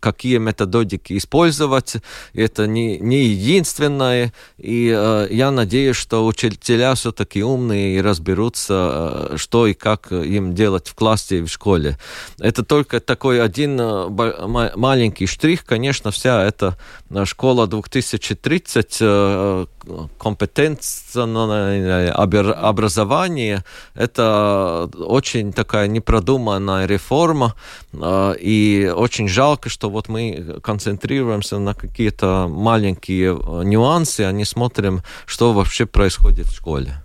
какие методики использовать. Это не, не единственное. И э, я надеюсь, что учителя все-таки умные и разберутся, э, что и как им делать в классе и в школе. Это только такой один э, маленький штрих. Конечно, вся эта э, школа 2030 э, компетентное образование – это очень такая непродуманная реформа, э, и очень жалко, что вот мы концентрируемся на какие-то маленькие э, нюансы, а не смотрим, что вообще происходит в школе.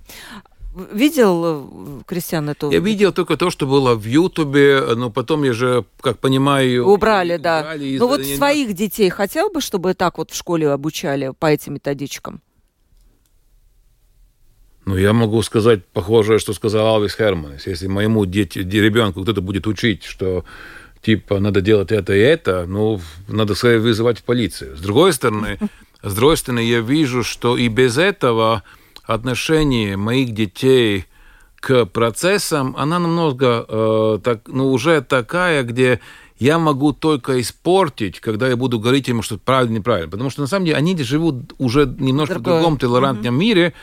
Видел, э, Кристиан, эту... Я видел только то, что было в Ютубе, но потом я же, как понимаю... Убрали, да. Убрали, ну вот своих детей хотел бы, чтобы так вот в школе обучали по этим методичкам? Ну, я могу сказать похожее, что сказал Алвис Херманис. Если моему дети, ребенку кто-то будет учить, что типа надо делать это и это, ну, надо скорее вызывать полицию. С другой стороны, с другой стороны, я вижу, что и без этого отношение моих детей к процессам, она намного э, так, ну, уже такая, где я могу только испортить, когда я буду говорить им, что правильно, неправильно. Потому что, на самом деле, они живут уже немножко Другое. в другом толерантном mm-hmm. мире,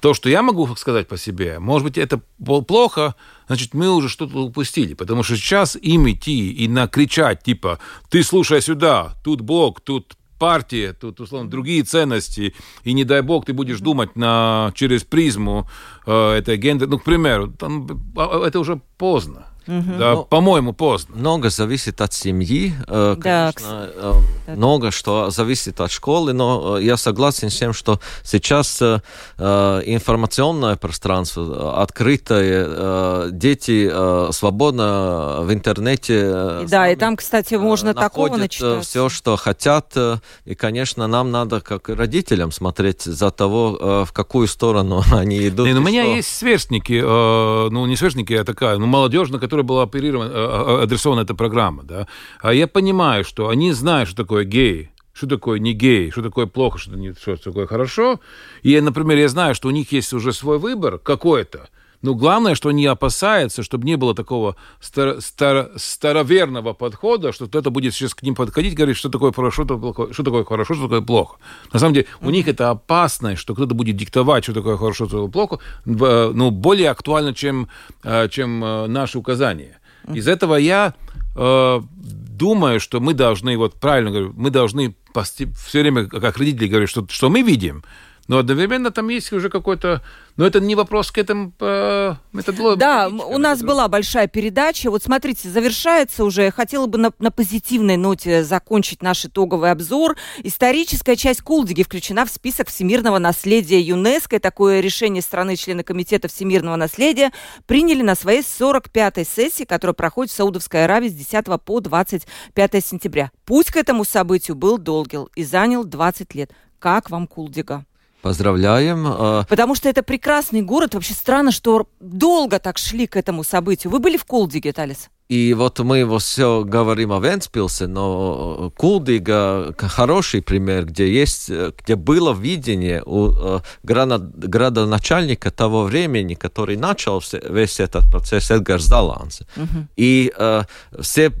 то, что я могу сказать по себе, может быть, это плохо, значит, мы уже что-то упустили. Потому что сейчас им идти и накричать, типа, ты слушай сюда, тут Бог, тут партия, тут, условно, другие ценности, и не дай бог ты будешь думать на, через призму э, этой гендер, ну, к примеру, там, а, это уже поздно. Угу. Да, ну, по-моему, поздно. Много зависит от семьи, э, да, конечно, э, много что зависит от школы, но э, я согласен с тем, что сейчас информационное пространство открытое, дети свободно в интернете. Да, и там, кстати, можно такого начитать. все, что хотят, и, конечно, нам надо, как родителям, смотреть за того, в какую сторону они идут. Не, ну, у меня что... есть сверстники, ну, не сверстники, а такая, ну, молодежь, на которой была оперирована, э, э, адресована эта программа, да, а я понимаю, что они знают, что такое гей, что такое не гей, что такое плохо, что, не, что такое хорошо. И, например, я знаю, что у них есть уже свой выбор какой-то, но главное, что они опасаются, чтобы не было такого стар, стар, староверного подхода, что кто-то будет сейчас к ним подходить, говорить, что такое хорошо, что, плохо, что такое хорошо, что такое плохо. На самом деле, у них это опасность, что кто-то будет диктовать, что такое хорошо, что такое плохо, ну, более актуально, чем, э, чем э, наши указания. Из этого я э, думаю, что мы должны, вот правильно говорю, мы должны все время, как родители говорят, что, что мы видим, но одновременно там есть уже какой-то но это не вопрос к этому э, методологии. Да, у нас это... была большая передача. Вот смотрите, завершается уже. Хотела бы на, на позитивной ноте закончить наш итоговый обзор. Историческая часть Кулдиги включена в список всемирного наследия юнеско. И такое решение страны-члены Комитета всемирного наследия приняли на своей 45-й сессии, которая проходит в Саудовской Аравии с 10 по 25 сентября. Путь к этому событию был долгий и занял 20 лет. Как вам Кулдига? Поздравляем. А, Потому что это прекрасный город. Вообще странно, что долго так шли к этому событию. Вы были в Кулдиге, Талис? И вот мы его все говорим о Венспилсе, но Кулдига хороший пример, где есть, где было видение у э, градоначальника того времени, который начал весь этот процесс, Эдгар Заланс. Угу. И э, все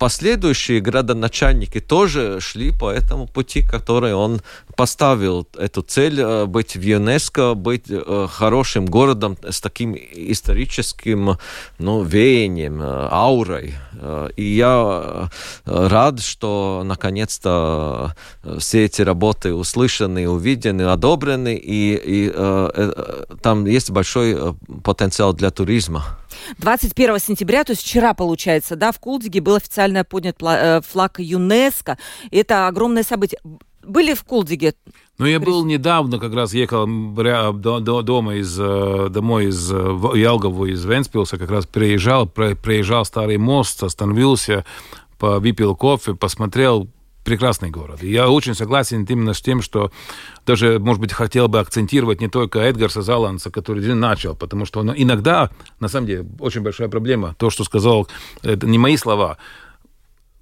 последующие градоначальники тоже шли по этому пути, который он поставил эту цель э, быть в ЮНЕСКО, быть э, хорошим городом с таким историческим ну, веянием, э, аурой. И я рад, что наконец-то все эти работы услышаны, увидены, одобрены, и, и там есть большой потенциал для туризма. 21 сентября, то есть вчера, получается, да, в Кулдиге был официально поднят флаг ЮНЕСКо. Это огромное событие были в Кулдиге? Ну, я был недавно, как раз ехал дома из, э, домой из э, Ялгову, из Венспилса, как раз приезжал, проезжал старый мост, остановился, выпил кофе, посмотрел, прекрасный город. И я очень согласен именно с тем, что даже, может быть, хотел бы акцентировать не только Эдгарса Заланса, который начал, потому что он иногда, на самом деле, очень большая проблема, то, что сказал, это не мои слова,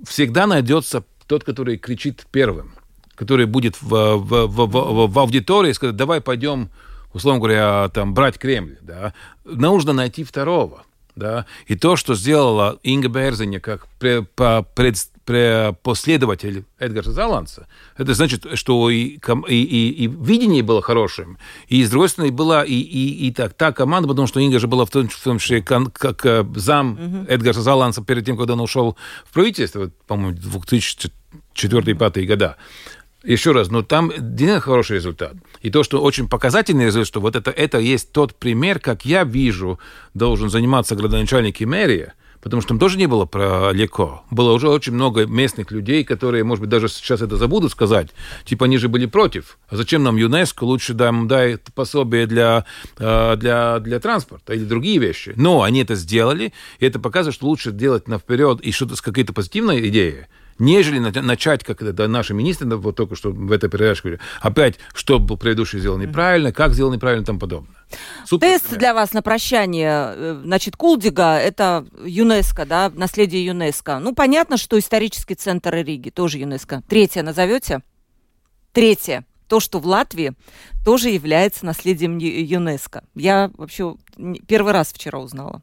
всегда найдется тот, который кричит первым который будет в, в, в, в, в аудитории, сказать, давай пойдем, условно говоря, там, брать Кремль, да, нужно найти второго. Да? И то, что сделала Инга Берзиня как пред, пред, последователь Эдгара Заланса, это значит, что и, и, и, и видение было хорошим, и, с другой стороны, была и, и, и так, та команда, потому что Инга же была в том, в том числе как, как э, зам mm-hmm. Эдгара Заланса перед тем, когда он ушел в правительство, по-моему, 2004-2005 года. Еще раз, но там действительно хороший результат. И то, что очень показательный результат, что вот это, это есть тот пример, как я вижу, должен заниматься градоначальник и мэрия, потому что там тоже не было про легко. Было уже очень много местных людей, которые, может быть, даже сейчас это забудут сказать. Типа, они же были против. А зачем нам ЮНЕСКО? Лучше дай, дай пособие для, э, для, для транспорта или другие вещи. Но они это сделали, и это показывает, что лучше делать на вперед и что-то с какой-то позитивной идеей, нежели начать, как это наши министры вот только что в этой передаче говорили, опять, что был предыдущий сделал неправильно, как сделал неправильно и тому подобное. Супер, Тест для вас на прощание. Э, значит, Кулдига – это ЮНЕСКО, да, наследие ЮНЕСКО. Ну, понятно, что исторический центр Риги тоже ЮНЕСКО. Третье назовете? Третье. То, что в Латвии тоже является наследием ЮНЕСКО. Я вообще первый раз вчера узнала.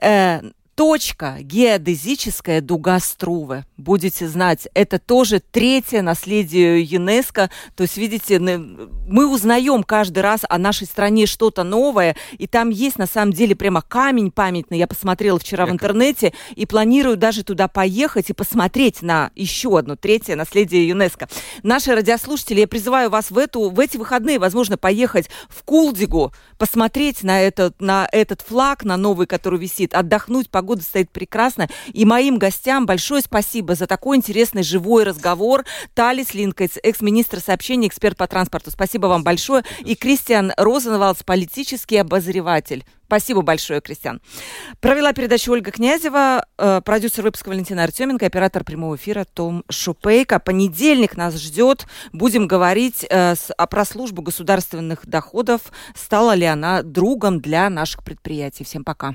Э, Точка геодезическая дуга Струве. Будете знать, это тоже третье наследие ЮНЕСКо. То есть, видите, мы узнаем каждый раз о нашей стране что-то новое, и там есть на самом деле прямо камень памятный. Я посмотрела вчера в интернете и планирую даже туда поехать и посмотреть на еще одно третье наследие ЮНЕСКо. Наши радиослушатели, я призываю вас в, эту, в эти выходные, возможно, поехать в Кулдигу, посмотреть на этот, на этот флаг, на новый, который висит, отдохнуть, погода погода стоит прекрасно. И моим гостям большое спасибо за такой интересный живой разговор. Талис Линкайц, экс-министр сообщений, эксперт по транспорту. Спасибо вам большое. И Кристиан Розенвалдс, политический обозреватель. Спасибо большое, Кристиан. Провела передачу Ольга Князева, э, продюсер выпуска Валентина Артеменко, оператор прямого эфира Том Шупейко. Понедельник нас ждет. Будем говорить э, с, а, про службу государственных доходов. Стала ли она другом для наших предприятий? Всем пока.